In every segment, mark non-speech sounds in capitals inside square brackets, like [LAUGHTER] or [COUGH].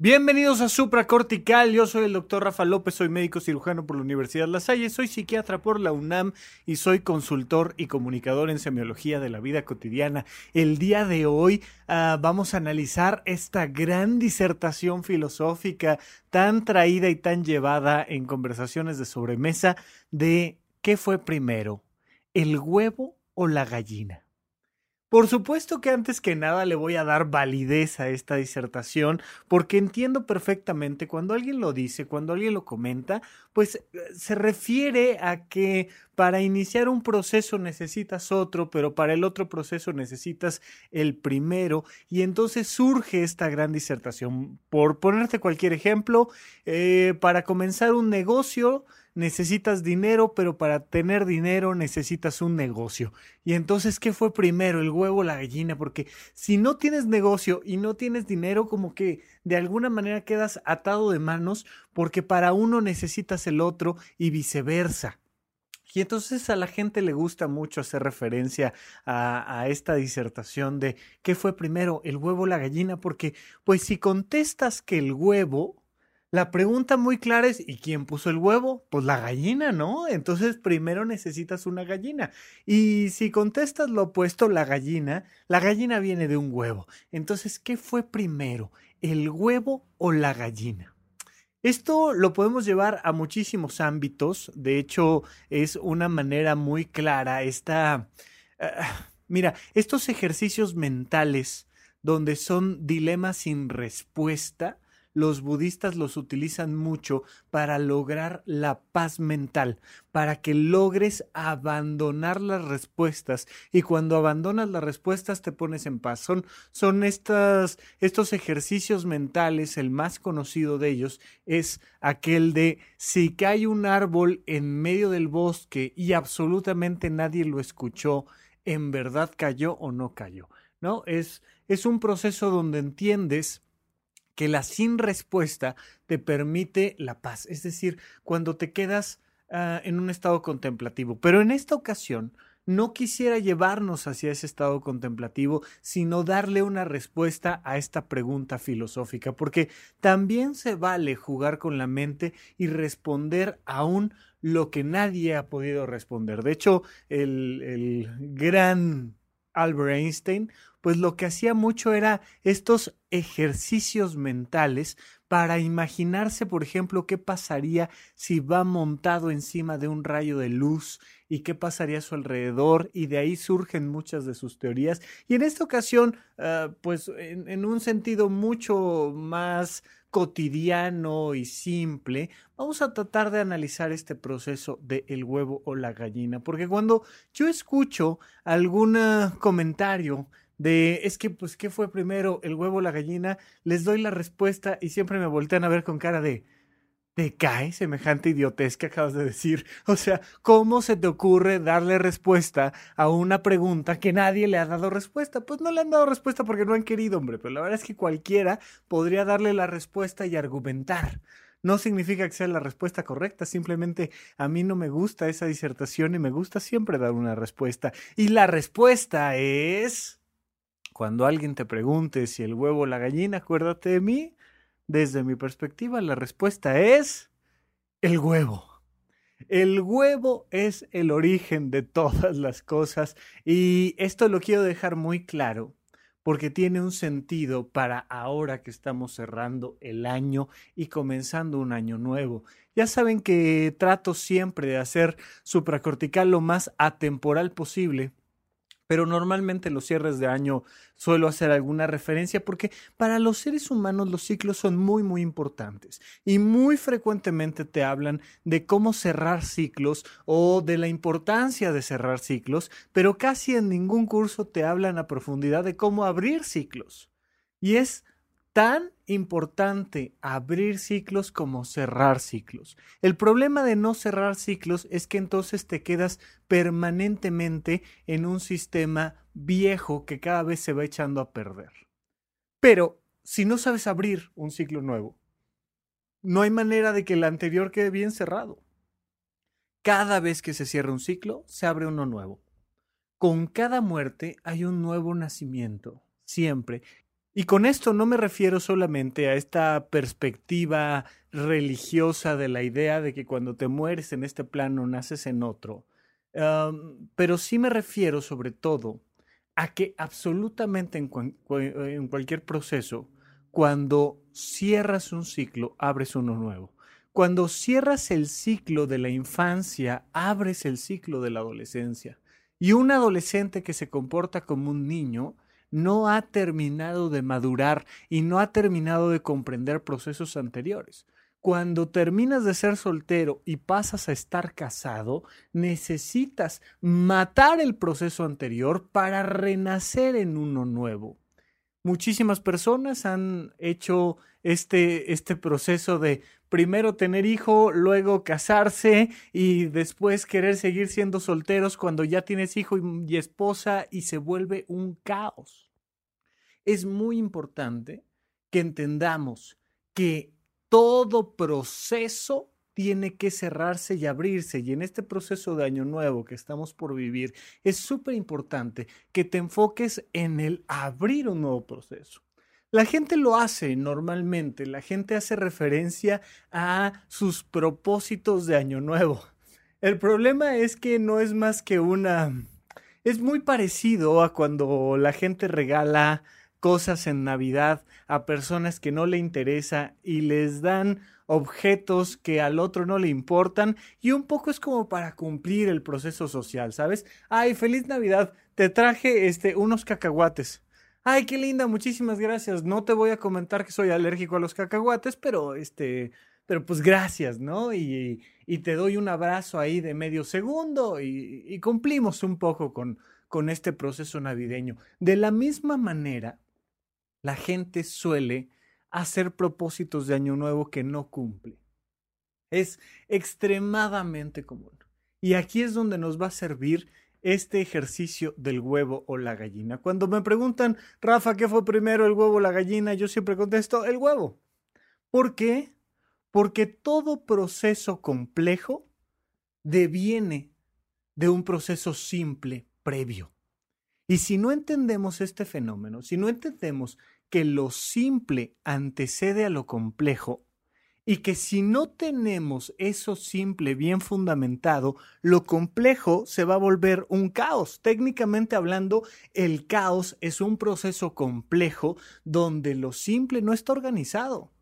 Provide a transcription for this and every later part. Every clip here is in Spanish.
Bienvenidos a Supracortical, yo soy el doctor Rafa López, soy médico cirujano por la Universidad La Salle, soy psiquiatra por la UNAM y soy consultor y comunicador en semiología de la vida cotidiana. El día de hoy uh, vamos a analizar esta gran disertación filosófica tan traída y tan llevada en conversaciones de sobremesa de ¿qué fue primero? ¿El huevo o la gallina? Por supuesto que antes que nada le voy a dar validez a esta disertación porque entiendo perfectamente cuando alguien lo dice, cuando alguien lo comenta, pues eh, se refiere a que para iniciar un proceso necesitas otro, pero para el otro proceso necesitas el primero y entonces surge esta gran disertación. Por ponerte cualquier ejemplo, eh, para comenzar un negocio, necesitas dinero, pero para tener dinero necesitas un negocio. Y entonces, ¿qué fue primero, el huevo o la gallina? Porque si no tienes negocio y no tienes dinero, como que de alguna manera quedas atado de manos porque para uno necesitas el otro y viceversa. Y entonces a la gente le gusta mucho hacer referencia a, a, esta disertación de qué fue primero, el huevo o la gallina, porque pues si contestas que el huevo, la pregunta muy clara es, ¿y quién puso el huevo? Pues la gallina, ¿no? Entonces primero necesitas una gallina. Y si contestas lo opuesto, la gallina, la gallina viene de un huevo. Entonces, ¿qué fue primero? ¿El huevo o la gallina? Esto lo podemos llevar a muchísimos ámbitos. De hecho, es una manera muy clara. Esta... [SIGHS] Mira, estos ejercicios mentales donde son dilemas sin respuesta, los budistas los utilizan mucho para lograr la paz mental, para que logres abandonar las respuestas y cuando abandonas las respuestas te pones en paz. Son, son estas, estos ejercicios mentales, el más conocido de ellos es aquel de si cae un árbol en medio del bosque y absolutamente nadie lo escuchó, ¿en verdad cayó o no cayó? ¿No? Es, es un proceso donde entiendes que la sin respuesta te permite la paz, es decir, cuando te quedas uh, en un estado contemplativo. Pero en esta ocasión no quisiera llevarnos hacia ese estado contemplativo, sino darle una respuesta a esta pregunta filosófica, porque también se vale jugar con la mente y responder aún lo que nadie ha podido responder. De hecho, el, el gran Albert Einstein, pues lo que hacía mucho era estos ejercicios mentales para imaginarse, por ejemplo, qué pasaría si va montado encima de un rayo de luz y qué pasaría a su alrededor, y de ahí surgen muchas de sus teorías. Y en esta ocasión, uh, pues en, un sentido mucho más cotidiano y simple, vamos a tratar de analizar este proceso de el huevo o la gallina, porque cuando yo escucho algún comentario de es que pues qué fue primero el huevo o la gallina, les doy la respuesta y siempre me voltean a ver con cara de ¿Te cae semejante idiotez que acabas de decir? O sea, ¿cómo se te ocurre darle respuesta a una pregunta que nadie le ha dado respuesta? Pues no le han dado respuesta porque no han querido, hombre, pero la verdad es que cualquiera podría darle la respuesta y argumentar. No significa que sea la respuesta correcta, simplemente a mí no me gusta esa disertación y me gusta siempre dar una respuesta. Y la respuesta es... Cuando alguien te pregunte si el huevo o la gallina, acuérdate de mí, desde mi perspectiva, la respuesta es el huevo. El huevo es el origen de todas las cosas y esto lo quiero dejar muy claro porque tiene un sentido para ahora que estamos cerrando el año y comenzando un año nuevo. Ya saben que trato siempre de hacer supracortical lo más atemporal posible pero normalmente los cierres de año suelo hacer alguna referencia porque para los seres humanos los ciclos son muy muy importantes y muy frecuentemente te hablan de cómo cerrar ciclos o de la importancia de cerrar ciclos, pero casi en ningún curso te hablan a profundidad de cómo abrir ciclos. Y es tan importante abrir ciclos como cerrar ciclos. El problema de no cerrar ciclos es que entonces te quedas permanentemente en un sistema viejo que cada vez se va echando a perder. Pero si no sabes abrir un ciclo nuevo, no hay manera de que el anterior quede bien cerrado. Cada vez que se cierra un ciclo, se abre uno nuevo. Con cada muerte hay un nuevo nacimiento, siempre. Y con esto no me refiero solamente a esta perspectiva religiosa de la idea de que cuando te mueres en este plano naces en otro, pero sí me refiero sobre todo a que absolutamente en, cualquier proceso, cuando cierras un ciclo, abres uno nuevo. Cuando cierras el ciclo de la infancia, abres el ciclo de la adolescencia. Y un adolescente que se comporta como un niño no ha terminado de madurar y no ha terminado de comprender procesos anteriores. Cuando terminas de ser soltero y pasas a estar casado, necesitas matar el proceso anterior para renacer en uno nuevo. Muchísimas personas han hecho este, este proceso de primero tener hijo, luego casarse y después querer seguir siendo solteros cuando ya tienes hijo y, esposa y se vuelve un caos. Es muy importante que entendamos que todo proceso tiene que cerrarse y abrirse. Y en este proceso de año nuevo que estamos por vivir, es súper importante que te enfoques en el abrir un nuevo proceso. La gente lo hace normalmente, la gente hace referencia a sus propósitos de año nuevo. El problema es que no es más que una... Es muy parecido a cuando la gente regala cosas en Navidad a personas que no le interesa y les dan objetos que al otro no le importan y un poco es como para cumplir el proceso social, ¿sabes? Ay, feliz Navidad, te traje este unos cacahuates. Ay, qué linda, muchísimas gracias. No te voy a comentar que soy alérgico a los cacahuates, pero este, pero pues gracias, ¿no? Y, te doy un abrazo ahí de medio segundo y, y cumplimos un poco con, con este proceso navideño. De la misma manera, la gente suele hacer propósitos de año nuevo que no cumple. Es extremadamente común. Y aquí es donde nos va a servir este ejercicio del huevo o la gallina. Cuando me preguntan, Rafa, ¿qué fue primero, el huevo o la gallina? Yo siempre contesto, el huevo. ¿Por qué? Porque todo proceso complejo deviene de un proceso simple previo. Y si no entendemos este fenómeno, si no entendemos que lo simple antecede a lo complejo, y que si no tenemos eso simple bien fundamentado, lo complejo se va a volver un caos. Técnicamente hablando, el caos es un proceso complejo donde lo simple no está organizado,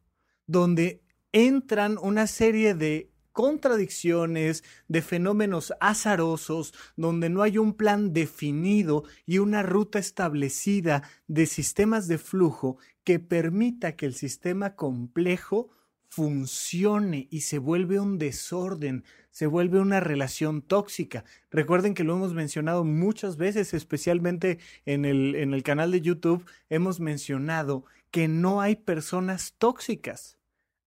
donde entran una serie de contradicciones, de fenómenos azarosos, donde no hay un plan definido y una ruta establecida de sistemas de flujo que permita que el sistema complejo funcione y se vuelve un desorden, se vuelve una relación tóxica. Recuerden que lo hemos mencionado muchas veces, especialmente en el, en el canal de YouTube, hemos mencionado que no hay personas tóxicas,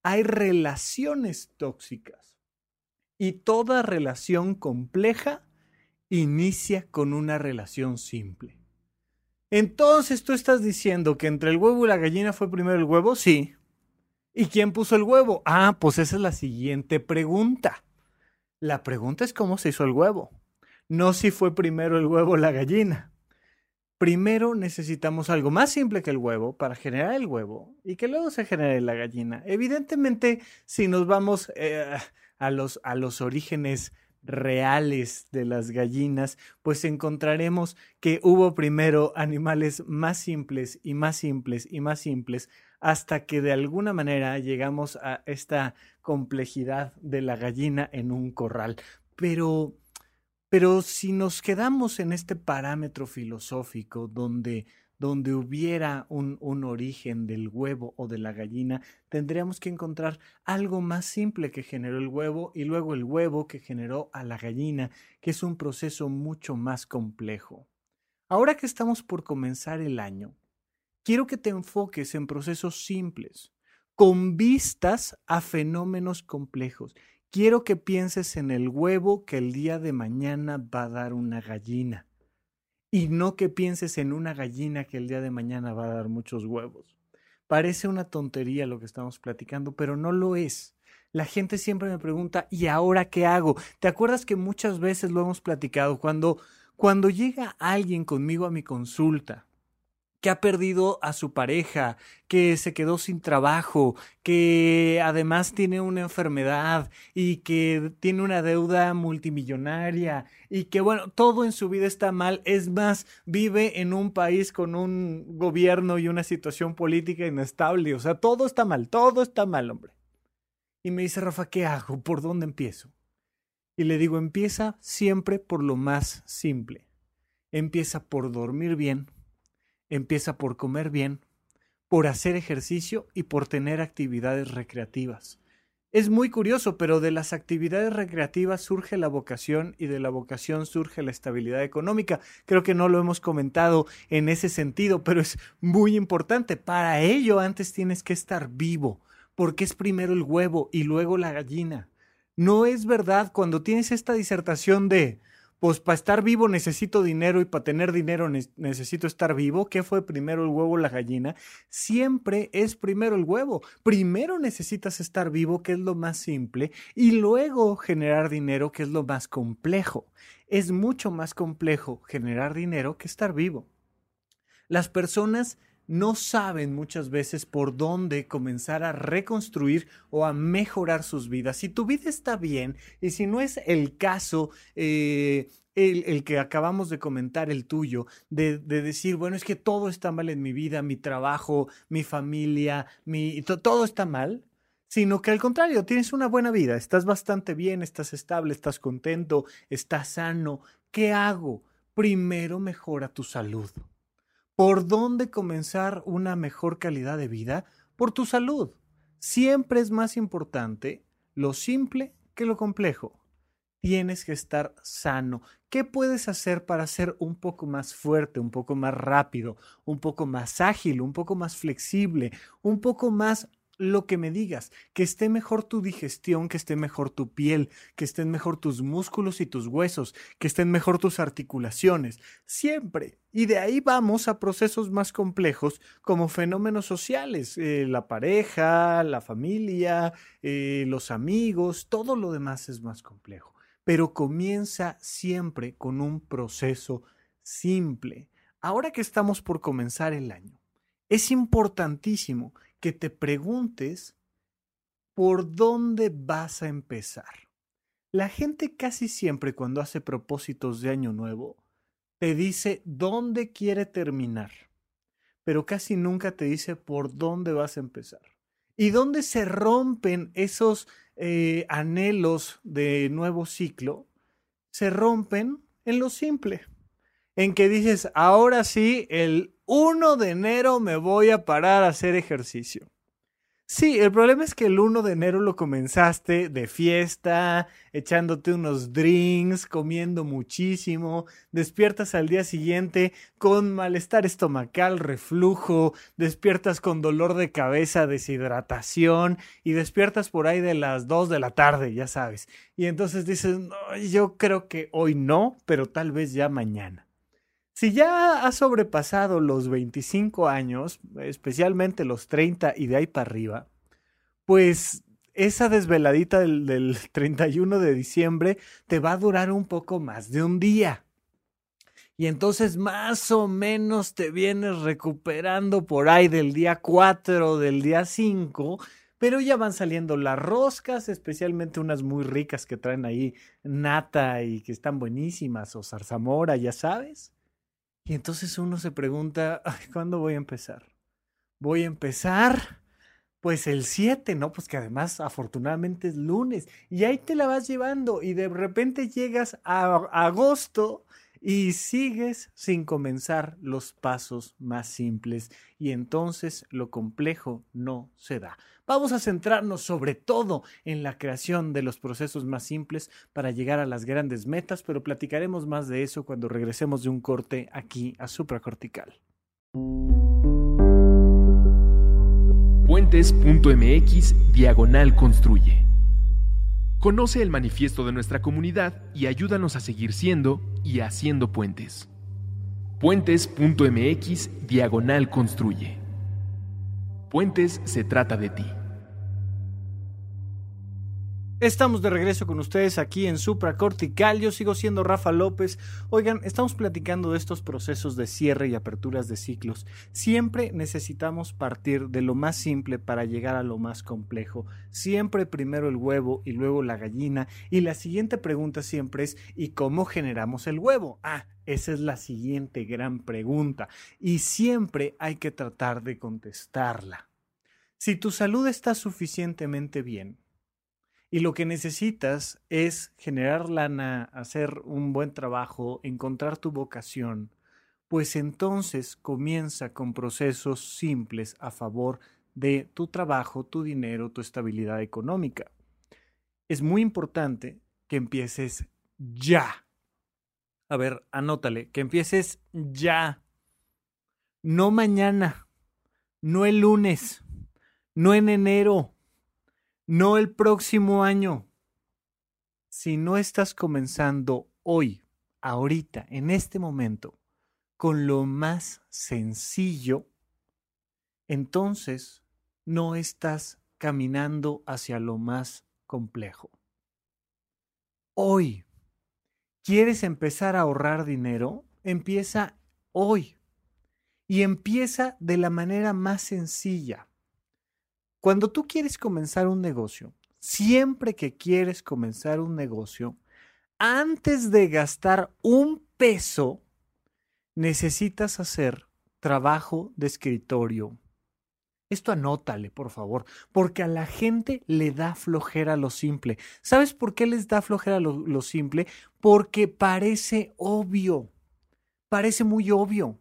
hay relaciones tóxicas. Y toda relación compleja inicia con una relación simple. Entonces tú estás diciendo que entre el huevo y la gallina fue primero el huevo, sí, ¿Y quién puso el huevo? Ah, pues esa es la siguiente pregunta. La pregunta es cómo se hizo el huevo, no si fue primero el huevo o la gallina. Primero necesitamos algo más simple que el huevo para generar el huevo y que luego se genere la gallina. Evidentemente, si nos vamos eh, a, los, a los orígenes reales de las gallinas, pues encontraremos que hubo primero animales más simples y más simples y más simples hasta que de alguna manera llegamos a esta complejidad de la gallina en un corral. Pero, pero si nos quedamos en este parámetro filosófico donde donde hubiera un, un, origen del huevo o de la gallina, tendríamos que encontrar algo más simple que generó el huevo y luego el huevo que generó a la gallina, que es un proceso mucho más complejo. Ahora que estamos por comenzar el año, quiero que te enfoques en procesos simples, con vistas a fenómenos complejos. Quiero que pienses en el huevo que el día de mañana va a dar una gallina y no que pienses en una gallina que el día de mañana va a dar muchos huevos. Parece una tontería lo que estamos platicando, pero no lo es. La gente siempre me pregunta, ¿y ahora qué hago? ¿Te acuerdas que muchas veces lo hemos platicado? Cuando, cuando llega alguien conmigo a mi consulta que ha perdido a su pareja, que se quedó sin trabajo, que además tiene una enfermedad y que tiene una deuda multimillonaria y que bueno, todo en su vida está mal, es más, vive en un país con un gobierno y una situación política inestable, o sea, todo está mal, todo está mal, hombre. Y me dice, Rafa, ¿qué hago? ¿Por dónde empiezo? Y le digo, empieza siempre por lo más simple. Empieza por dormir bien, empieza por comer bien, por hacer ejercicio y por tener actividades recreativas. Es muy curioso, pero de las actividades recreativas surge la vocación y de la vocación surge la estabilidad económica. Creo que no lo hemos comentado en ese sentido, pero es muy importante. Para ello antes tienes que estar vivo, porque es primero el huevo y luego la gallina. No es verdad cuando tienes esta disertación de pues para estar vivo necesito dinero y para tener dinero necesito estar vivo. ¿Qué fue primero el huevo o la gallina? Siempre es primero el huevo. Primero necesitas estar vivo, que es lo más simple, y luego generar dinero, que es lo más complejo. Es mucho más complejo generar dinero que estar vivo. Las personas no saben muchas veces por dónde comenzar a reconstruir o a mejorar sus vidas. Si tu vida está bien y si no es el caso, eh, el, que acabamos de comentar, el tuyo, de, decir, bueno, es que todo está mal en mi vida, mi trabajo, mi familia, mi, todo está mal, sino que al contrario, tienes una buena vida, estás bastante bien, estás estable, estás contento, estás sano. ¿Qué hago? Primero mejora tu salud. ¿Por dónde comenzar una mejor calidad de vida? Por tu salud. Siempre es más importante lo simple que lo complejo. Tienes que estar sano. ¿Qué puedes hacer para ser un poco más fuerte, un poco más rápido, un poco más ágil, un poco más flexible, un poco más lo que me digas, que esté mejor tu digestión, que esté mejor tu piel, que estén mejor tus músculos y tus huesos, que estén mejor tus articulaciones, siempre. Y de ahí vamos a procesos más complejos como fenómenos sociales, eh, la pareja, la familia, eh, los amigos, todo lo demás es más complejo. Pero comienza siempre con un proceso simple. Ahora que estamos por comenzar el año, es importantísimo que te preguntes por dónde vas a empezar. La gente casi siempre cuando hace propósitos de año nuevo te dice dónde quiere terminar, pero casi nunca te dice por dónde vas a empezar. Y dónde se rompen esos eh, anhelos de nuevo ciclo, se rompen en lo simple, en que dices, ahora sí, el 1 de enero me voy a parar a hacer ejercicio. Sí, el problema es que el 1 de enero lo comenzaste de fiesta, echándote unos drinks, comiendo muchísimo, despiertas al día siguiente con malestar estomacal, reflujo, despiertas con dolor de cabeza, deshidratación y despiertas por ahí de las 2 de la tarde, ya sabes. Y entonces dices, yo creo que hoy no, pero tal vez ya mañana. Si ya has sobrepasado los 25 años, especialmente los 30 y de ahí para arriba, pues esa desveladita del, 31 [LAUGHS] de diciembre te va a durar un poco más de un día. Y entonces más o menos te vienes recuperando por ahí del día 4, del día 5, pero ya van saliendo las roscas, especialmente unas muy ricas que traen ahí nata y que están buenísimas, o zarzamora, ya sabes. Y entonces uno se pregunta, ¿cuándo voy a empezar? Voy a empezar, pues el 7, ¿no? Pues que además afortunadamente es lunes. Y ahí te la vas llevando y de repente llegas a agosto y sigues sin comenzar los pasos más simples y entonces lo complejo no se da. Vamos a centrarnos sobre todo en la creación de los procesos más simples para llegar a las grandes metas, pero platicaremos más de eso cuando regresemos de un corte aquí a supracortical. Puentes.mx diagonal construye. Conoce el manifiesto de nuestra comunidad y ayúdanos a seguir siendo y haciendo puentes. Puentes.mx diagonal construye. Puentes se trata de ti. Estamos de regreso con ustedes aquí en Supracortical. Yo sigo siendo Rafa López. Oigan, estamos platicando de estos procesos de cierre y aperturas de ciclos. Siempre necesitamos partir de lo más simple para llegar a lo más complejo. Siempre primero el huevo y luego la gallina. Y la siguiente pregunta siempre es ¿y cómo generamos el huevo? Ah, esa es la siguiente gran pregunta. Y siempre hay que tratar de contestarla. Si tu salud está suficientemente bien, y lo que necesitas es generar lana, hacer un buen trabajo, encontrar tu vocación, pues entonces comienza con procesos simples a favor de tu trabajo, tu dinero, tu estabilidad económica. Es muy importante que empieces ya. A ver, anótale, que empieces ya. No mañana, no el lunes, no en enero, no el próximo año. Si no estás comenzando hoy, ahorita, en este momento, con lo más sencillo, entonces no estás caminando hacia lo más complejo. Hoy, ¿quieres empezar a ahorrar dinero? Empieza hoy. Y empieza de la manera más sencilla. Cuando tú quieres comenzar un negocio, siempre que quieres comenzar un negocio, antes de gastar un peso, necesitas hacer trabajo de escritorio. Esto anótale, por favor, porque a la gente le da flojera lo simple. ¿Sabes por qué les da flojera lo, lo simple? Porque parece obvio. Parece muy obvio.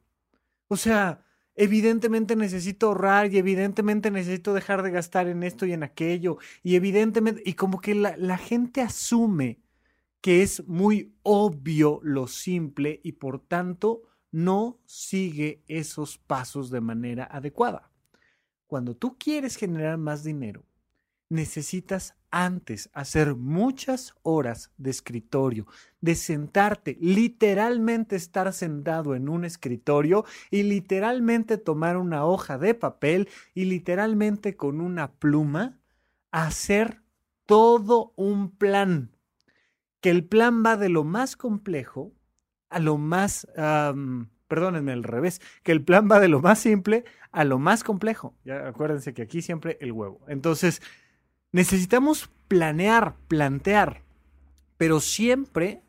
O sea, evidentemente necesito ahorrar y evidentemente necesito dejar de gastar en esto y en aquello y evidentemente, y como que la, la gente asume que es muy obvio lo simple y por tanto no sigue esos pasos de manera adecuada. Cuando tú quieres generar más dinero, necesitas antes hacer muchas horas de escritorio, de sentarte, literalmente estar sentado en un escritorio y literalmente tomar una hoja de papel y literalmente con una pluma hacer todo un plan. Que el plan va de lo más complejo a lo más, perdónenme al revés, que el plan va de lo más simple a lo más complejo. Ya acuérdense que aquí siempre el huevo. Entonces, Necesitamos planear, plantear, pero siempre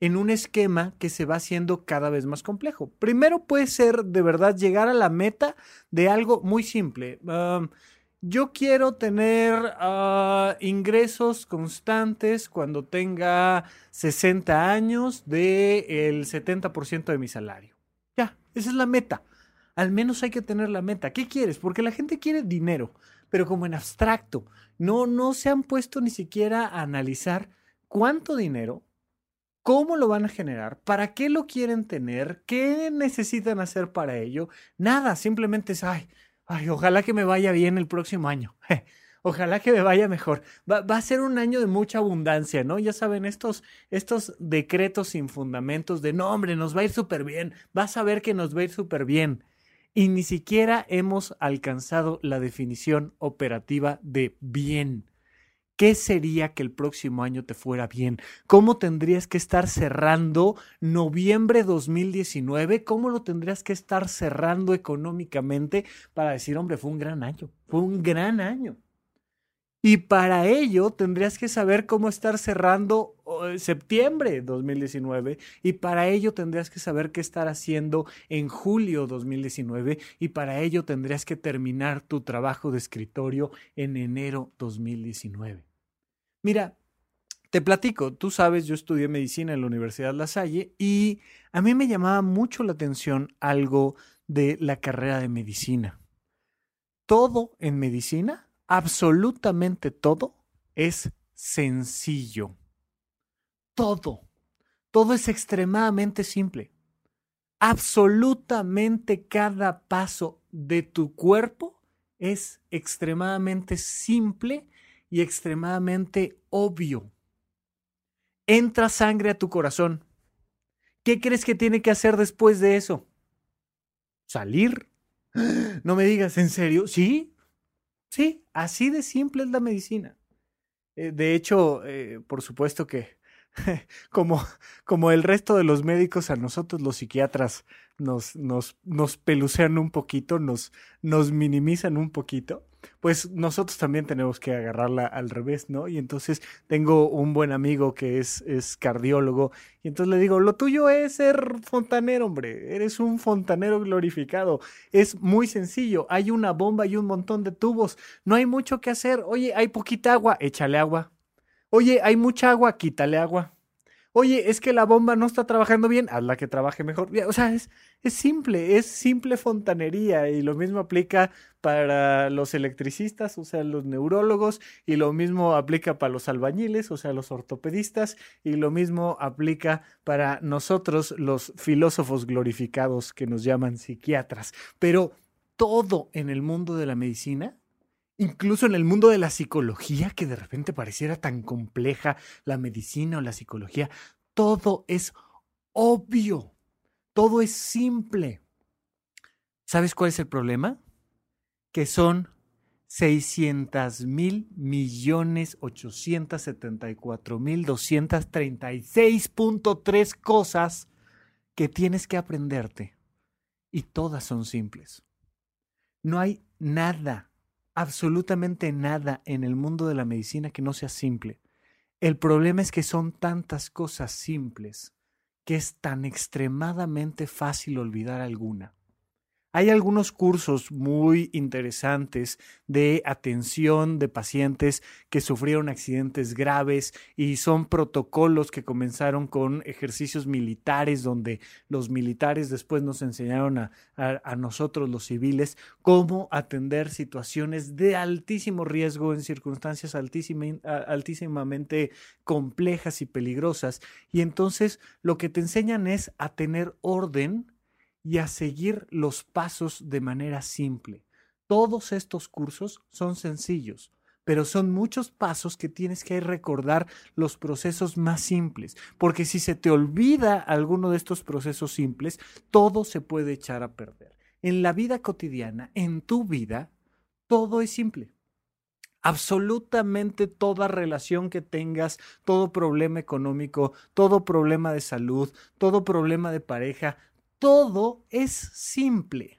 en un esquema que se va haciendo cada vez más complejo. Primero puede ser de verdad llegar a la meta de algo muy simple. yo quiero tener ah, ingresos constantes cuando tenga 60 años del el 70% de mi salario. Ya, esa es la meta. Al menos hay que tener la meta. ¿Qué quieres? Porque la gente quiere dinero pero como en abstracto. No, no se han puesto ni siquiera a analizar cuánto dinero, cómo lo van a generar, para qué lo quieren tener, qué necesitan hacer para ello. Nada, simplemente es, ay, ay, ojalá que me vaya bien el próximo año. [LAUGHS] Ojalá que me vaya mejor. Va, va, a ser un año de mucha abundancia, ¿no? Ya saben, estos, estos decretos sin fundamentos de, no, hombre, nos va a ir súper bien. Vas a ver que nos va a ir súper bien y ni siquiera hemos alcanzado la definición operativa de bien. ¿Qué sería que el próximo año te fuera bien? ¿Cómo tendrías que estar cerrando noviembre 2019? ¿Cómo lo tendrías que estar cerrando económicamente para decir, hombre, fue un gran año? Fue un gran año. Y para ello tendrías que saber cómo estar cerrando septiembre 2019 y para ello tendrías que saber qué estar haciendo en julio 2019 y para ello tendrías que terminar tu trabajo de escritorio en enero 2019. Mira, te platico, tú sabes, yo estudié medicina en la Universidad La Salle y a mí me llamaba mucho la atención algo de la carrera de medicina. Todo en medicina absolutamente todo es sencillo. Todo. Todo es extremadamente simple. Absolutamente cada paso de tu cuerpo es extremadamente simple y extremadamente obvio. Entra sangre a tu corazón. ¿Qué crees que tiene que hacer después de eso? Salir [GASPS] No me digas, ¿en serio? Sí, sí, así de simple es la medicina. Eh, de hecho, eh, por supuesto que [LAUGHS] como, como el resto de los médicos, a nosotros los psiquiatras nos, nos, nos pelucean un poquito, nos, nos minimizan un poquito, pues nosotros también tenemos que agarrarla al revés, ¿no? Y entonces tengo un buen amigo que es, es cardiólogo, y entonces le digo, lo tuyo es ser fontanero, hombre, eres un fontanero glorificado, es muy sencillo, hay una bomba y un montón de tubos, no hay mucho que hacer, oye, hay poquita agua, échale agua. Oye, hay mucha agua, quítale agua. Oye, es que la bomba no está trabajando bien, hazla que trabaje mejor. O sea, es, es simple, es simple fontanería y lo mismo aplica para los electricistas, o sea, los neurólogos, y lo mismo aplica para los albañiles, o sea, los ortopedistas, y lo mismo aplica para nosotros, los filósofos glorificados que nos llaman psiquiatras. Pero todo en el mundo de la medicina incluso en el mundo de la psicología, que de repente pareciera tan compleja la medicina o la psicología, todo es obvio, todo es simple. ¿Sabes cuál es el problema? Que son 600 mil millones 874 mil 236.3 cosas que tienes que aprenderte y todas son simples. No hay nada absolutamente nada en el mundo de la medicina que no sea simple. El problema es que son tantas cosas simples que es tan extremadamente fácil olvidar alguna. Hay algunos cursos muy interesantes de atención de pacientes que sufrieron accidentes graves y son protocolos que comenzaron con ejercicios militares donde los militares después nos enseñaron a, nosotros los civiles cómo atender situaciones de altísimo riesgo en circunstancias altísimamente complejas y peligrosas. Y entonces lo que te enseñan es a tener orden y a seguir los pasos de manera simple. Todos estos cursos son sencillos, pero son muchos pasos que tienes que recordar los procesos más simples, porque si se te olvida alguno de estos procesos simples, todo se puede echar a perder. En la vida cotidiana, en tu vida, todo es simple. Absolutamente toda relación que tengas, todo problema económico, todo problema de salud, todo problema de pareja, todo es simple.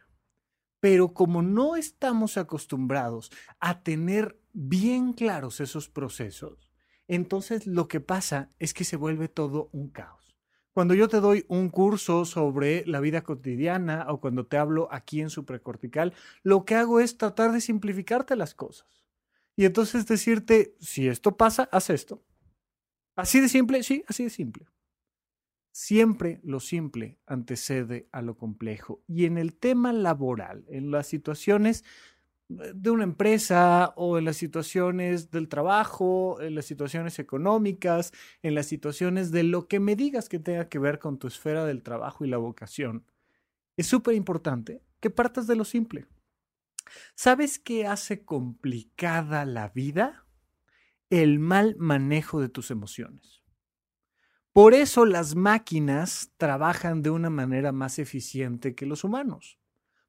Pero como no estamos acostumbrados a tener bien claros esos procesos, entonces lo que pasa es que se vuelve todo un caos. Cuando yo te doy un curso sobre la vida cotidiana o cuando te hablo aquí en supracortical, lo que hago es tratar de simplificarte las cosas. Y entonces decirte, si esto pasa, haz esto. Así de simple, sí, así de simple. Siempre lo simple antecede a lo complejo. Y en el tema laboral, en las situaciones eh, de una empresa o en las situaciones del trabajo, en las situaciones económicas, en las situaciones de lo que me digas que tenga que ver con tu esfera del trabajo y la vocación, es súper importante que partas de lo simple. ¿Sabes qué hace complicada la vida? El mal manejo de tus emociones. Por eso las máquinas trabajan de una manera más eficiente que los humanos.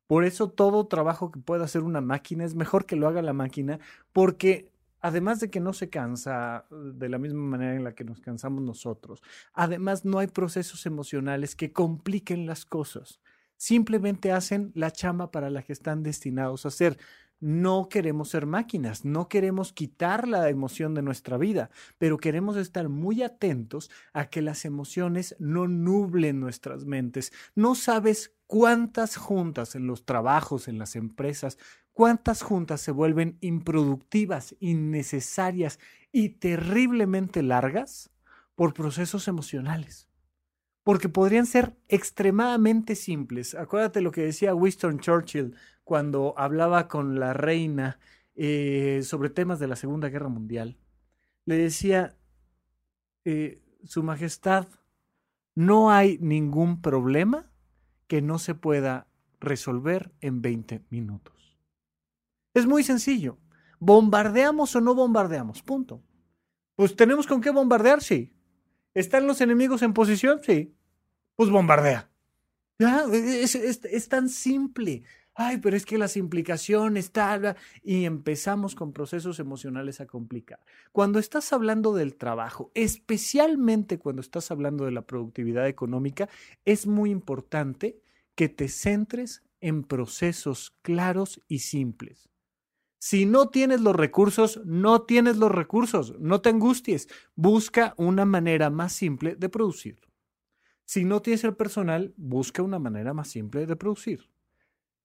Por eso todo trabajo que pueda hacer una máquina es mejor que lo haga la máquina porque además de que no se cansa uh, de la misma manera en la que nos cansamos nosotros, además no hay procesos emocionales que compliquen las cosas. Simplemente hacen la chamba para la que están destinados a hacer no queremos ser máquinas, no queremos quitar la emoción de nuestra vida, pero queremos estar muy atentos a que las emociones no nublen nuestras mentes. No sabes cuántas juntas en los trabajos, en las empresas, cuántas juntas se vuelven improductivas, innecesarias y terriblemente largas por procesos emocionales porque podrían ser extremadamente simples. Acuérdate lo que decía Winston Churchill cuando hablaba con la reina eh, sobre temas de la Segunda Guerra Mundial. Le decía, eh, Su Majestad, no hay ningún problema que no se pueda resolver en 20 minutos. Es muy sencillo. ¿Bombardeamos o no bombardeamos? Punto. Pues tenemos con qué bombardear, sí. ¿Están los enemigos en posición? Sí. Pues bombardea. Ya, es tan simple ay, pero es que las implicaciones, tal, y empezamos con procesos emocionales a complicar. Cuando estás hablando del trabajo, especialmente cuando estás hablando de la productividad económica, es muy importante que te centres en procesos claros y simples. Si no tienes los recursos, no tienes los recursos, no te angusties, busca una manera más simple de producirlo. Si no tienes el personal, busca una manera más simple de producir.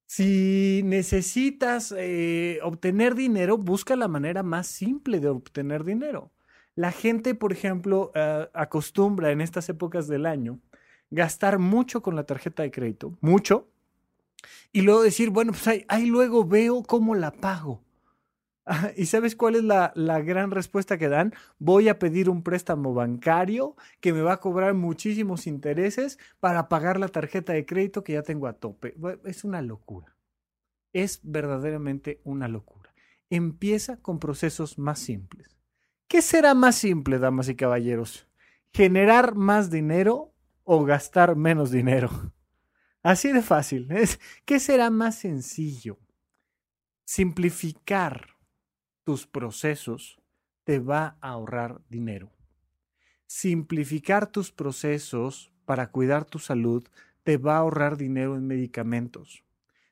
Si necesitas eh, obtener dinero, busca la manera más simple de obtener dinero. La gente, por ejemplo, eh, acostumbra en estas épocas del año gastar mucho con la tarjeta de crédito, mucho, y luego decir, bueno, pues ahí luego veo cómo la pago. [LAUGHS] ¿Y sabes cuál es la, la, gran respuesta que dan? Voy a pedir un préstamo bancario que me va a cobrar muchísimos intereses para pagar la tarjeta de crédito que ya tengo a tope. Es una locura. Es verdaderamente una locura. Empieza con procesos más simples. ¿Qué será más simple, damas y caballeros? ¿Generar más dinero o gastar menos dinero? [LAUGHS] Así de fácil. ¿Qué será más sencillo? Simplificar tus procesos te va a ahorrar dinero. Simplificar tus procesos para cuidar tu salud te va a ahorrar dinero en medicamentos.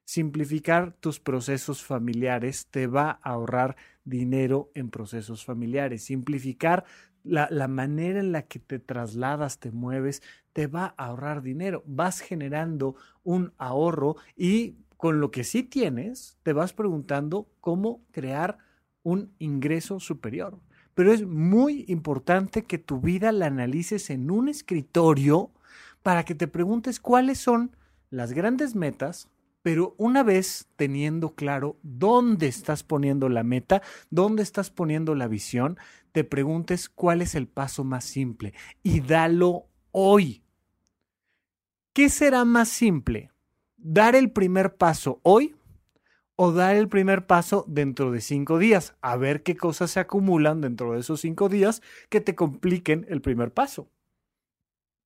Simplificar tus procesos familiares te va a ahorrar dinero en procesos familiares. Simplificar la, la, manera en la que te trasladas, te mueves, te va a ahorrar dinero. Vas generando un ahorro y con lo que sí tienes, te vas preguntando cómo crear un ingreso superior. Pero es muy importante que tu vida la analices en un escritorio para que te preguntes cuáles son las grandes metas, pero una vez teniendo claro dónde estás poniendo la meta, dónde estás poniendo la visión, te preguntes cuál es el paso más simple y dalo hoy. ¿Qué será más simple? ¿Dar el primer paso hoy o dar el primer paso dentro de cinco días, a ver qué cosas se acumulan dentro de esos cinco días que te compliquen el primer paso.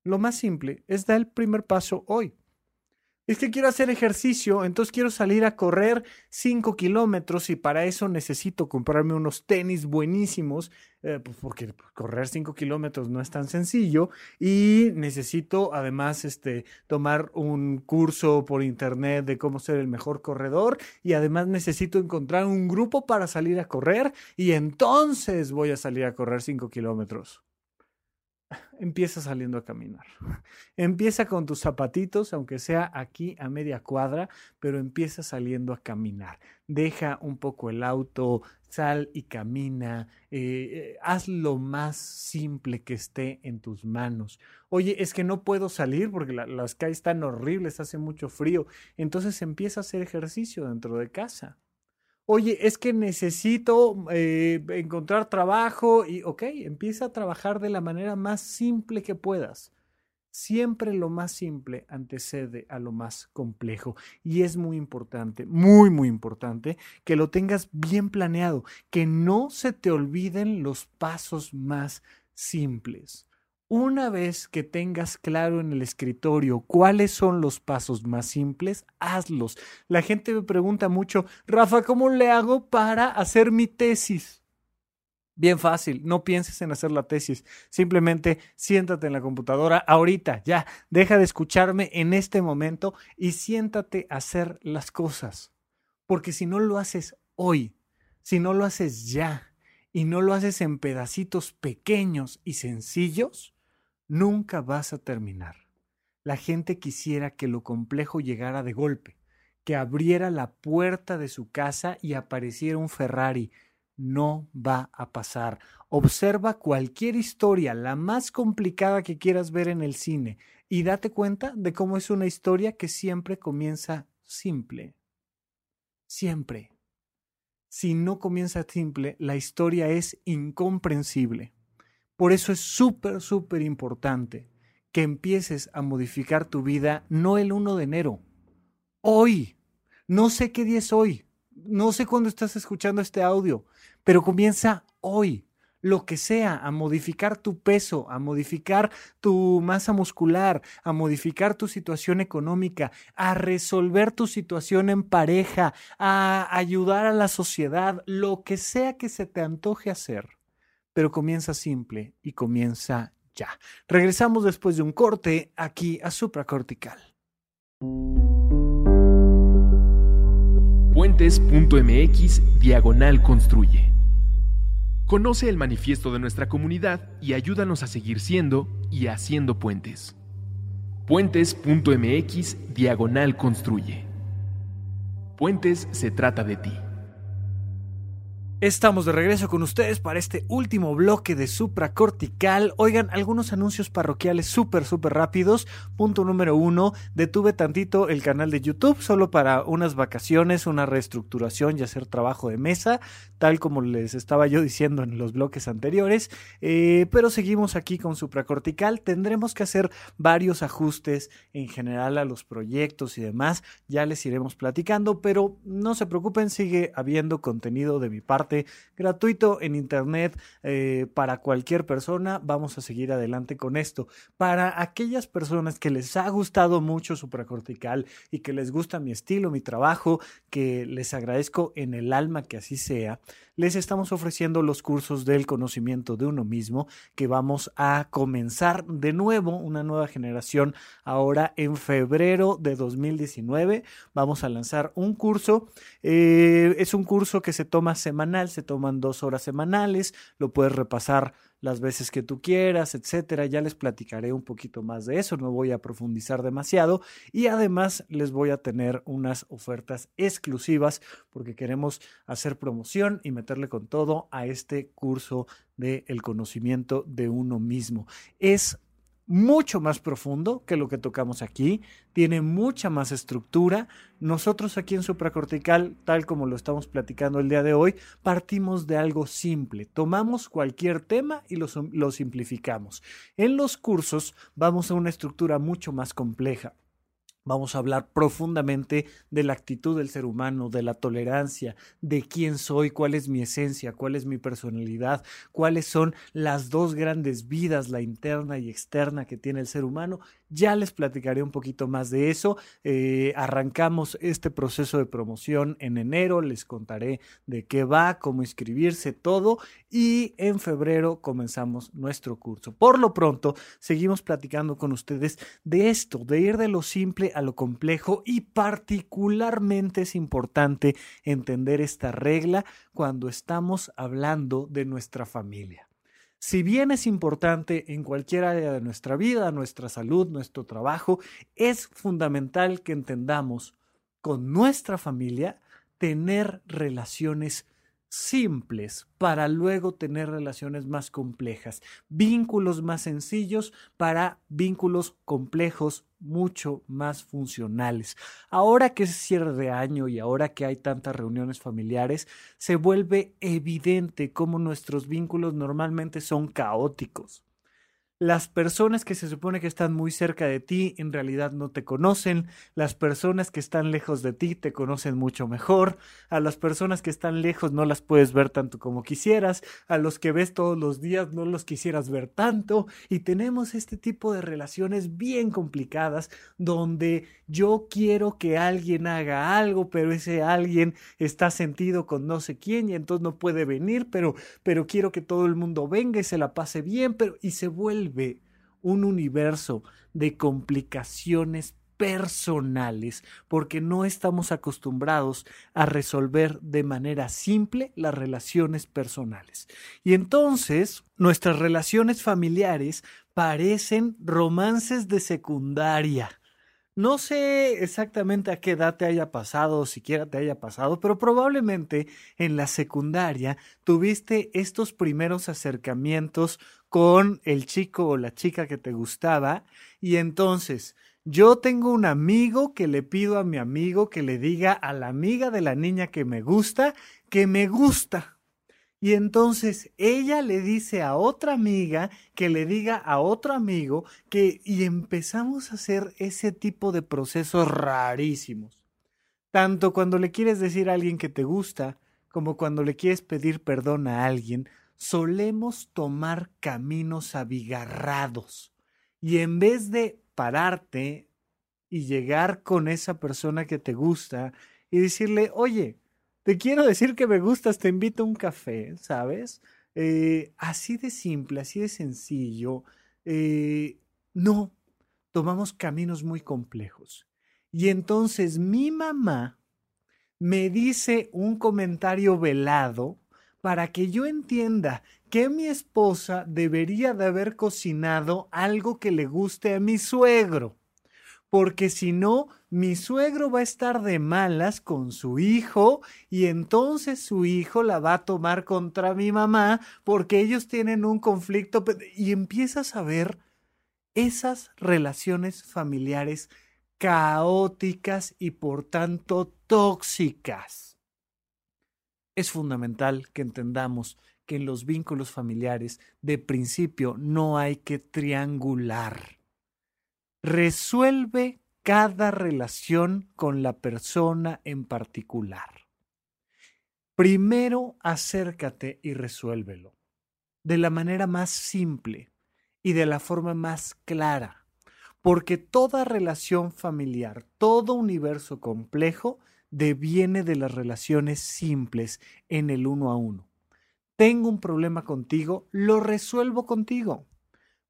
Lo más simple es dar el primer paso hoy es que quiero hacer ejercicio, entonces quiero salir a correr 5 kilómetros y para eso necesito comprarme unos tenis buenísimos, eh, pues porque correr 5 kilómetros no es tan sencillo y necesito además este, tomar un curso por internet de cómo ser el mejor corredor y además necesito encontrar un grupo para salir a correr y entonces voy a salir a correr 5 kilómetros empieza saliendo a caminar. [LAUGHS] Empieza con tus zapatitos, aunque sea aquí a media cuadra, pero empieza saliendo a caminar. Deja un poco el auto, sal y camina. Eh, eh, haz lo más simple que esté en tus manos. Oye, es que no puedo salir porque las calles están horribles, hace mucho frío. Entonces empieza a hacer ejercicio dentro de casa oye, es que necesito eh, encontrar trabajo y, ok, empieza a trabajar de la manera más simple que puedas. Siempre lo más simple antecede a lo más complejo y es muy importante, muy, muy importante que lo tengas bien planeado, que no se te olviden los pasos más simples. Una vez que tengas claro en el escritorio cuáles son los pasos más simples, hazlos. La gente me pregunta mucho, Rafa, ¿cómo le hago para hacer mi tesis? Bien fácil, no pienses en hacer la tesis, simplemente siéntate en la computadora ahorita, ya, deja de escucharme en este momento y siéntate a hacer las cosas. Porque si no lo haces hoy, si no lo haces ya y no lo haces en pedacitos pequeños y sencillos, nunca vas a terminar. La gente quisiera que lo complejo llegara de golpe, que abriera la puerta de su casa y apareciera un Ferrari. No va a pasar. Observa cualquier historia, la más complicada que quieras ver en el cine, y date cuenta de cómo es una historia que siempre comienza simple. Siempre. Si no comienza simple, la historia es incomprensible. Por eso es súper, súper importante que empieces a modificar tu vida no el 1 de enero, hoy. No sé qué día es hoy, no sé cuándo estás escuchando este audio, pero comienza hoy. lo que sea, a modificar tu peso, a modificar tu masa muscular, a modificar tu situación económica, a resolver tu situación en pareja, a ayudar a la sociedad, lo que sea que se te antoje hacer. Pero comienza simple y comienza ya. Regresamos después de un corte aquí a supracortical. Puentes.mx diagonal construye. Conoce el manifiesto de nuestra comunidad y ayúdanos a seguir siendo y haciendo puentes. Puentes.mx diagonal construye. Puentes se trata de ti. Estamos de regreso con ustedes para este último bloque de supracortical. Oigan, algunos anuncios parroquiales súper, súper rápidos. Punto número uno, detuve tantito el canal de YouTube solo para unas vacaciones, una reestructuración y hacer trabajo de mesa, tal como les estaba yo diciendo en los bloques anteriores. Eh, pero seguimos aquí con supracortical. Tendremos que hacer varios ajustes en general a los proyectos y demás. Ya les iremos platicando, pero no se preocupen, sigue habiendo contenido de mi parte gratuito en internet eh, para cualquier persona. Vamos a seguir adelante con esto. Para aquellas personas que les ha gustado mucho supracortical y que les gusta mi estilo, mi trabajo, que les agradezco en el alma que así sea, les estamos ofreciendo los cursos del conocimiento de uno mismo que vamos a comenzar de nuevo una nueva generación ahora en febrero de 2019. Vamos a lanzar un curso. Eh, es un curso que se toma semanal, se toman dos horas semanales, lo puedes repasar las veces que tú quieras, etcétera. Ya les platicaré un poquito más de eso, no voy a profundizar demasiado y además les voy a tener unas ofertas exclusivas porque queremos hacer promoción y meterle con todo a este curso de el conocimiento de uno mismo. Es mucho más profundo que lo que tocamos aquí, tiene mucha más estructura. Nosotros aquí en supracortical, tal como lo estamos platicando el día de hoy, partimos de algo simple. Tomamos cualquier tema y lo, lo simplificamos. En los cursos vamos a una estructura mucho más compleja. Vamos a hablar profundamente de la actitud del ser humano, de la tolerancia, de quién soy, cuál es mi esencia, cuál es mi personalidad, cuáles son las dos grandes vidas, la interna y externa que tiene el ser humano ya les platicaré un poquito más de eso. Eh, arrancamos este proceso de promoción en enero, les contaré de qué va, cómo inscribirse, todo. Y en febrero comenzamos nuestro curso. Por lo pronto, seguimos platicando con ustedes de esto, de ir de lo simple a lo complejo y particularmente es importante entender esta regla cuando estamos hablando de nuestra familia. Si bien es importante en cualquier área de nuestra vida, nuestra salud, nuestro trabajo, es fundamental que entendamos con nuestra familia tener relaciones simples para luego tener relaciones más complejas, vínculos más sencillos para vínculos complejos mucho más funcionales. Ahora que es cierre de año y ahora que hay tantas reuniones familiares, se vuelve evidente cómo nuestros vínculos normalmente son caóticos. Las personas que se supone que están muy cerca de ti en realidad no te conocen. Las personas que están lejos de ti te conocen mucho mejor. A las personas que están lejos no las puedes ver tanto como quisieras. A los que ves todos los días no los quisieras ver tanto. Y tenemos este tipo de relaciones bien complicadas donde yo quiero que alguien haga algo, pero ese alguien está sentido con no sé quién y entonces no puede venir, pero, pero quiero que todo el mundo venga y se la pase bien, pero y se vuelve un universo de complicaciones personales porque no estamos acostumbrados a resolver de manera simple las relaciones personales. Y entonces nuestras relaciones familiares parecen romances de secundaria no sé exactamente a qué edad te haya pasado o siquiera te haya pasado, pero probablemente en la secundaria tuviste estos primeros acercamientos con el chico o la chica que te gustaba y entonces yo tengo un amigo que le pido a mi amigo que le diga a la amiga de la niña que me gusta que me gusta. Y entonces ella le dice a otra amiga que le diga a otro amigo que y empezamos a hacer ese tipo de procesos rarísimos. Tanto cuando le quieres decir a alguien que te gusta, como cuando le quieres pedir perdón a alguien, solemos tomar caminos abigarrados y en vez de pararte y llegar con esa persona que te gusta y decirle, oye, te quiero decir que me gustas, te invito a un café, ¿sabes? Eh, así de simple, así de sencillo. Eh, no, tomamos caminos muy complejos. Y entonces mi mamá me dice un comentario velado para que yo entienda que mi esposa debería de haber cocinado algo que le guste a mi suegro. Porque si no, mi suegro va a estar de malas con su hijo y entonces su hijo la va a tomar contra mi mamá porque ellos tienen un conflicto y empiezas a ver esas relaciones familiares caóticas y por tanto tóxicas. Es fundamental que entendamos que en los vínculos familiares de principio no hay que triangular. Resuelve cada relación con la persona en particular. Primero acércate y resuélvelo de la manera más simple y de la forma más clara, porque toda relación familiar, todo universo complejo deviene de las relaciones simples en el uno a uno. Tengo un problema contigo, lo resuelvo contigo.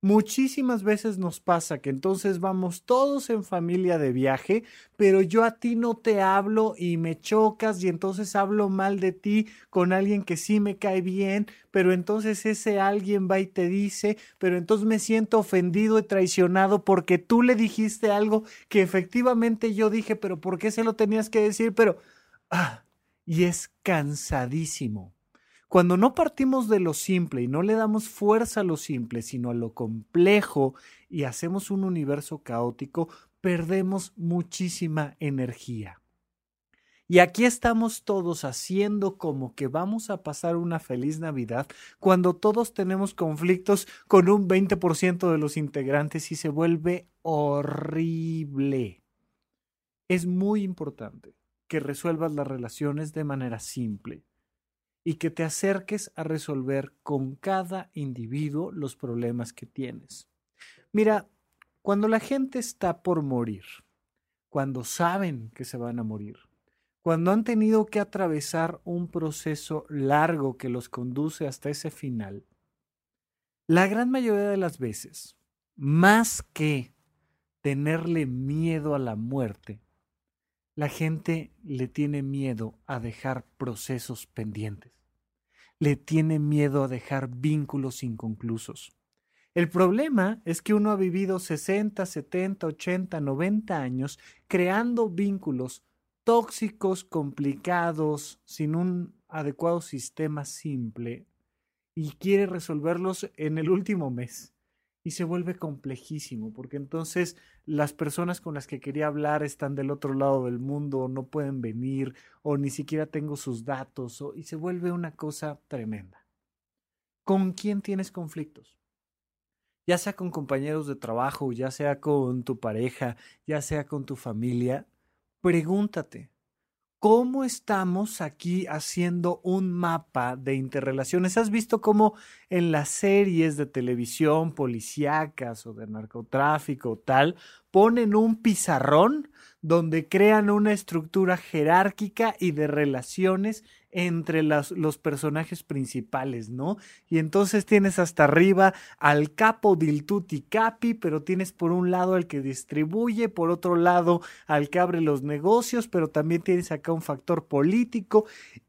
Muchísimas veces nos pasa que entonces vamos todos en familia de viaje, pero yo a ti no te hablo y me chocas y entonces hablo mal de ti con alguien que sí me cae bien, pero entonces ese alguien va y te dice, pero entonces me siento ofendido y traicionado porque tú le dijiste algo que efectivamente yo dije, pero ¿por qué se lo tenías que decir? Pero, ah, y es cansadísimo cuando no partimos de lo simple y no le damos fuerza a lo simple, sino a lo complejo y hacemos un universo caótico, perdemos muchísima energía. Y aquí estamos todos haciendo como que vamos a pasar una feliz Navidad cuando todos tenemos conflictos con un 20% de los integrantes y se vuelve horrible. Es muy importante que resuelvas las relaciones de manera simple y que te acerques a resolver con cada individuo los problemas que tienes. Mira, cuando la gente está por morir, cuando saben que se van a morir, cuando han tenido que atravesar un proceso largo que los conduce hasta ese final, la gran mayoría de las veces, más que tenerle miedo a la muerte, la gente le tiene miedo a dejar procesos pendientes le tiene miedo a dejar vínculos inconclusos. El problema es que uno ha vivido 60, 70, 80, 90 años creando vínculos tóxicos, complicados, sin un adecuado sistema simple y quiere resolverlos en el último mes y se vuelve complejísimo, porque entonces las personas con las que quería hablar están del otro lado del mundo, no pueden venir, o ni siquiera tengo sus datos, y se vuelve una cosa tremenda. ¿Con quién tienes conflictos? Ya sea con compañeros de trabajo, ya sea con tu pareja, ya sea con tu familia, pregúntate, cómo estamos aquí haciendo un mapa de interrelaciones. ¿Has visto cómo en las series de televisión policíacas o de narcotráfico tal ponen un pizarrón donde crean una estructura jerárquica y de relaciones entre los personajes principales, ¿no? Y entonces tienes hasta arriba al capo del tutti capi, pero tienes por un lado al que distribuye, por otro lado al que abre los negocios, pero también tienes acá un factor político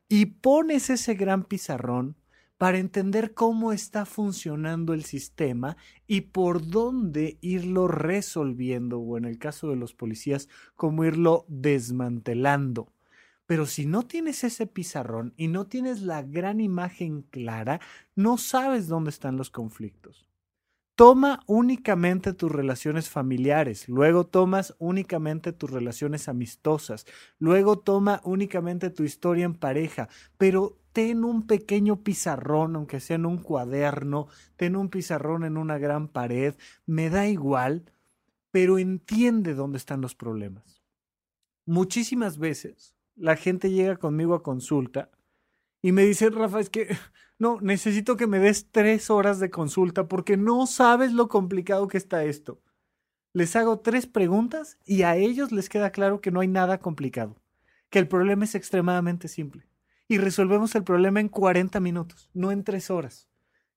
y pones ese gran pizarrón para entender cómo está funcionando el sistema y por dónde irlo resolviendo, o en el caso de los policías, cómo irlo desmantelando. Pero si no tienes ese pizarrón y no tienes la gran imagen clara, no sabes dónde están los conflictos. Toma únicamente tus relaciones familiares, luego tomas únicamente tus relaciones amistosas, luego toma únicamente tu historia en pareja, pero ten un pequeño pizarrón, aunque sea en un cuaderno, ten un pizarrón en una gran pared, me da igual, pero entiende dónde están los problemas. Muchísimas veces la gente llega conmigo a consulta y me dice, Rafa, es que no, necesito que me des tres horas de consulta porque no sabes lo complicado que está esto. Les hago tres preguntas y a ellos les queda claro que no hay nada complicado, que el problema es extremadamente simple. Y resolvemos el problema en 40 minutos, no en tres horas.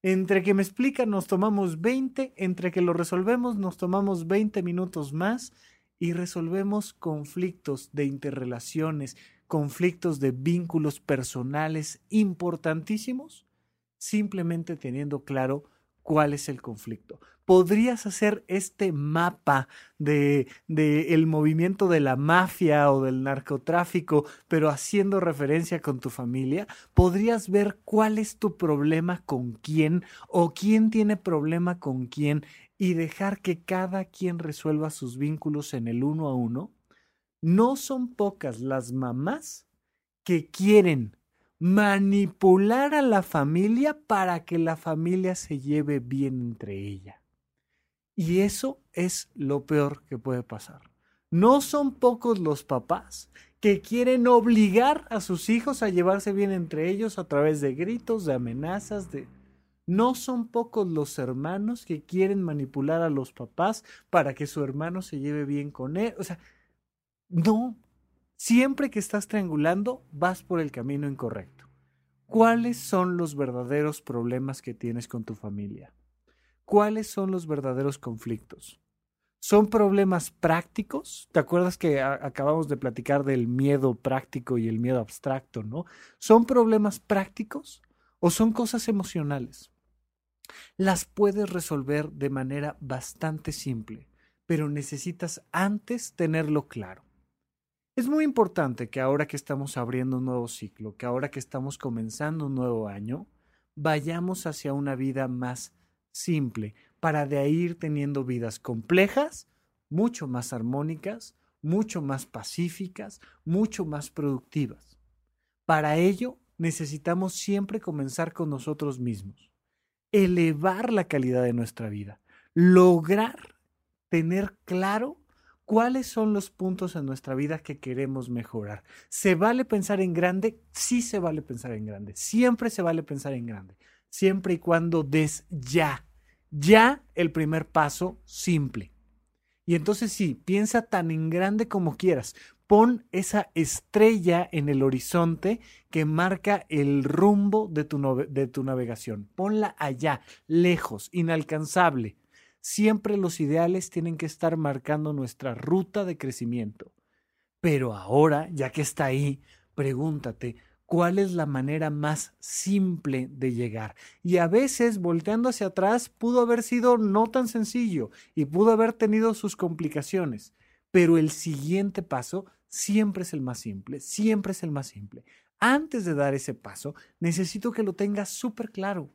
Entre que me explican nos tomamos 20, entre que lo resolvemos nos tomamos 20 minutos más y resolvemos conflictos de interrelaciones, conflictos de vínculos personales importantísimos simplemente teniendo claro cuál es el conflicto. ¿Podrías hacer este mapa de, de, el movimiento de la mafia o del narcotráfico, pero haciendo referencia con tu familia? ¿Podrías ver cuál es tu problema con quién o quién tiene problema con quién y dejar que cada quien resuelva sus vínculos en el uno a uno? No son pocas las mamás que quieren manipular a la familia para que la familia se lleve bien entre ella. Y eso es lo peor que puede pasar. No son pocos los papás que quieren obligar a sus hijos a llevarse bien entre ellos a través de gritos, de amenazas, de... No son pocos los hermanos que quieren manipular a los papás para que su hermano se lleve bien con él. O sea, no, Siempre que estás triangulando, vas por el camino incorrecto. ¿Cuáles son los verdaderos problemas que tienes con tu familia? ¿Cuáles son los verdaderos conflictos? ¿Son problemas prácticos? ¿Te acuerdas que acabamos de platicar del miedo práctico y el miedo abstracto, no? ¿Son problemas prácticos o son cosas emocionales? Las puedes resolver de manera bastante simple, pero necesitas antes tenerlo claro. Es muy importante que ahora que estamos abriendo un nuevo ciclo, que ahora que estamos comenzando un nuevo año, vayamos hacia una vida más simple, para de ahí ir teniendo vidas complejas, mucho más armónicas, mucho más pacíficas, mucho más productivas. Para ello necesitamos siempre comenzar con nosotros mismos, elevar la calidad de nuestra vida, lograr tener claro ¿Cuáles son los puntos en nuestra vida que queremos mejorar? ¿Se vale pensar en grande? Sí se vale pensar en grande. Siempre se vale pensar en grande. Siempre y cuando des ya. Ya el primer paso simple. Y entonces sí, piensa tan en grande como quieras. Pon esa estrella en el horizonte que marca el rumbo de tu, de tu navegación. Ponla allá, lejos, inalcanzable Siempre los ideales tienen que estar marcando nuestra ruta de crecimiento. Pero ahora, ya que está ahí, pregúntate, ¿cuál es la manera más simple de llegar? Y a veces, volteando hacia atrás, pudo haber sido no tan sencillo y pudo haber tenido sus complicaciones. Pero el siguiente paso siempre es el más simple, siempre es el más simple. Antes de dar ese paso, necesito que lo tengas súper claro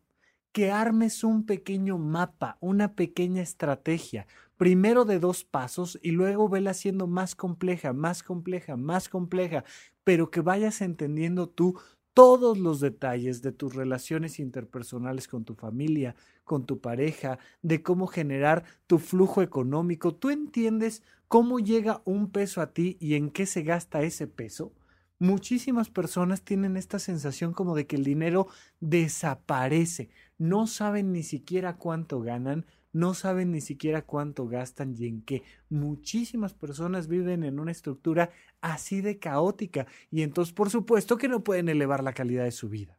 que armes un pequeño mapa, una pequeña estrategia, primero de dos pasos y luego vela siendo más compleja, más compleja, más compleja, pero que vayas entendiendo tú todos los detalles de tus relaciones interpersonales con tu familia, con tu pareja, de cómo generar tu flujo económico. ¿Tú entiendes cómo llega un peso a ti y en qué se gasta ese peso? Muchísimas personas tienen esta sensación como de que el dinero desaparece no saben ni siquiera cuánto ganan, no saben ni siquiera cuánto gastan y en qué. Muchísimas personas viven en una estructura así de caótica y entonces por supuesto que no pueden elevar la calidad de su vida.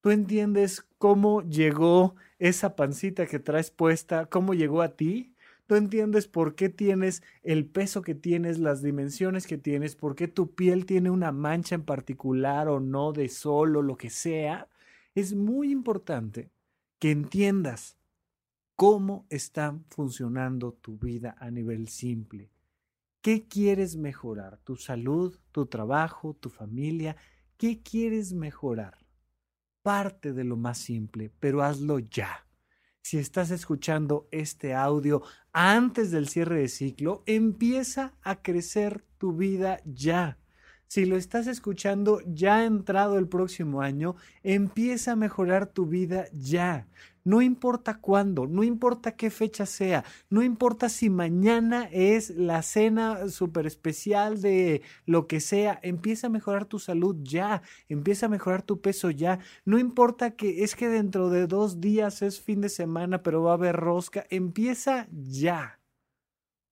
¿Tú entiendes cómo llegó esa pancita que traes puesta, cómo llegó a ti? ¿Tú entiendes por qué tienes el peso que tienes, las dimensiones que tienes, por qué tu piel tiene una mancha en particular o no de sol o lo que sea? es muy importante que entiendas cómo está funcionando tu vida a nivel simple. ¿Qué quieres mejorar? ¿Tu salud, tu trabajo, tu familia? ¿Qué quieres mejorar? Parte de lo más simple, pero hazlo ya. Si estás escuchando este audio antes del cierre de ciclo, empieza a crecer tu vida ya. Si lo estás escuchando ya entrado el próximo año, empieza a mejorar tu vida ya. No importa cuándo, no importa qué fecha sea, no importa si mañana es la cena súper especial de lo que sea, empieza a mejorar tu salud ya, empieza a mejorar tu peso ya. No importa que es que dentro de dos días es fin de semana, pero va a haber rosca, empieza ya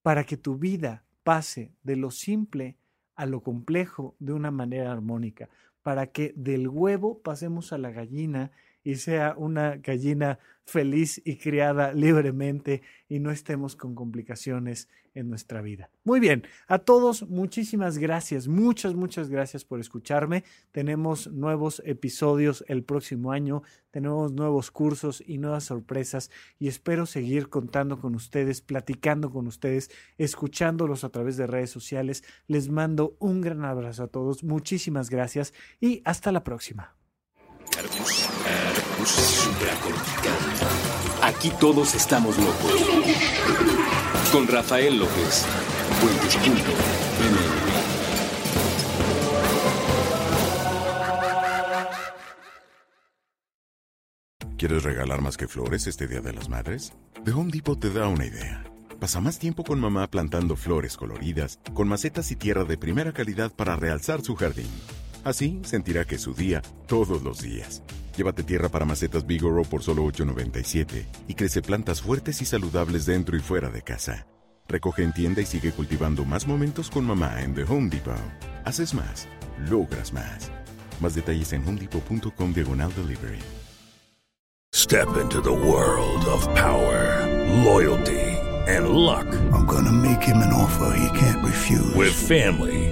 para que tu vida pase de lo simple a lo complejo de una manera armónica, para que del huevo pasemos a la gallina y sea una gallina feliz y criada libremente y no estemos con complicaciones en nuestra vida. Muy bien, a todos muchísimas gracias, muchas, muchas gracias por escucharme. Tenemos nuevos episodios el próximo año, tenemos nuevos cursos y nuevas sorpresas y espero seguir contando con ustedes, platicando con ustedes, escuchándolos a través de redes sociales. Les mando un gran abrazo a todos, muchísimas gracias y hasta la próxima. Aquí todos estamos locos. Con Rafael López. ¿Quieres regalar más que flores este Día de las Madres? The Home Depot te da una idea. Pasa más tiempo con mamá plantando flores coloridas, con macetas y tierra de primera calidad para realzar su jardín. Así sentirá que es su día todos los días. Llévate tierra para macetas Bigoro por solo $8.97 y crece plantas fuertes y saludables dentro y fuera de casa. Recoge en tienda y sigue cultivando más momentos con mamá en The Home Depot. Haces más, logras más. Más detalles en homedepot.com diagonal delivery. Step into the world of power, loyalty, and luck. I'm gonna make him an offer he can't refuse. With family,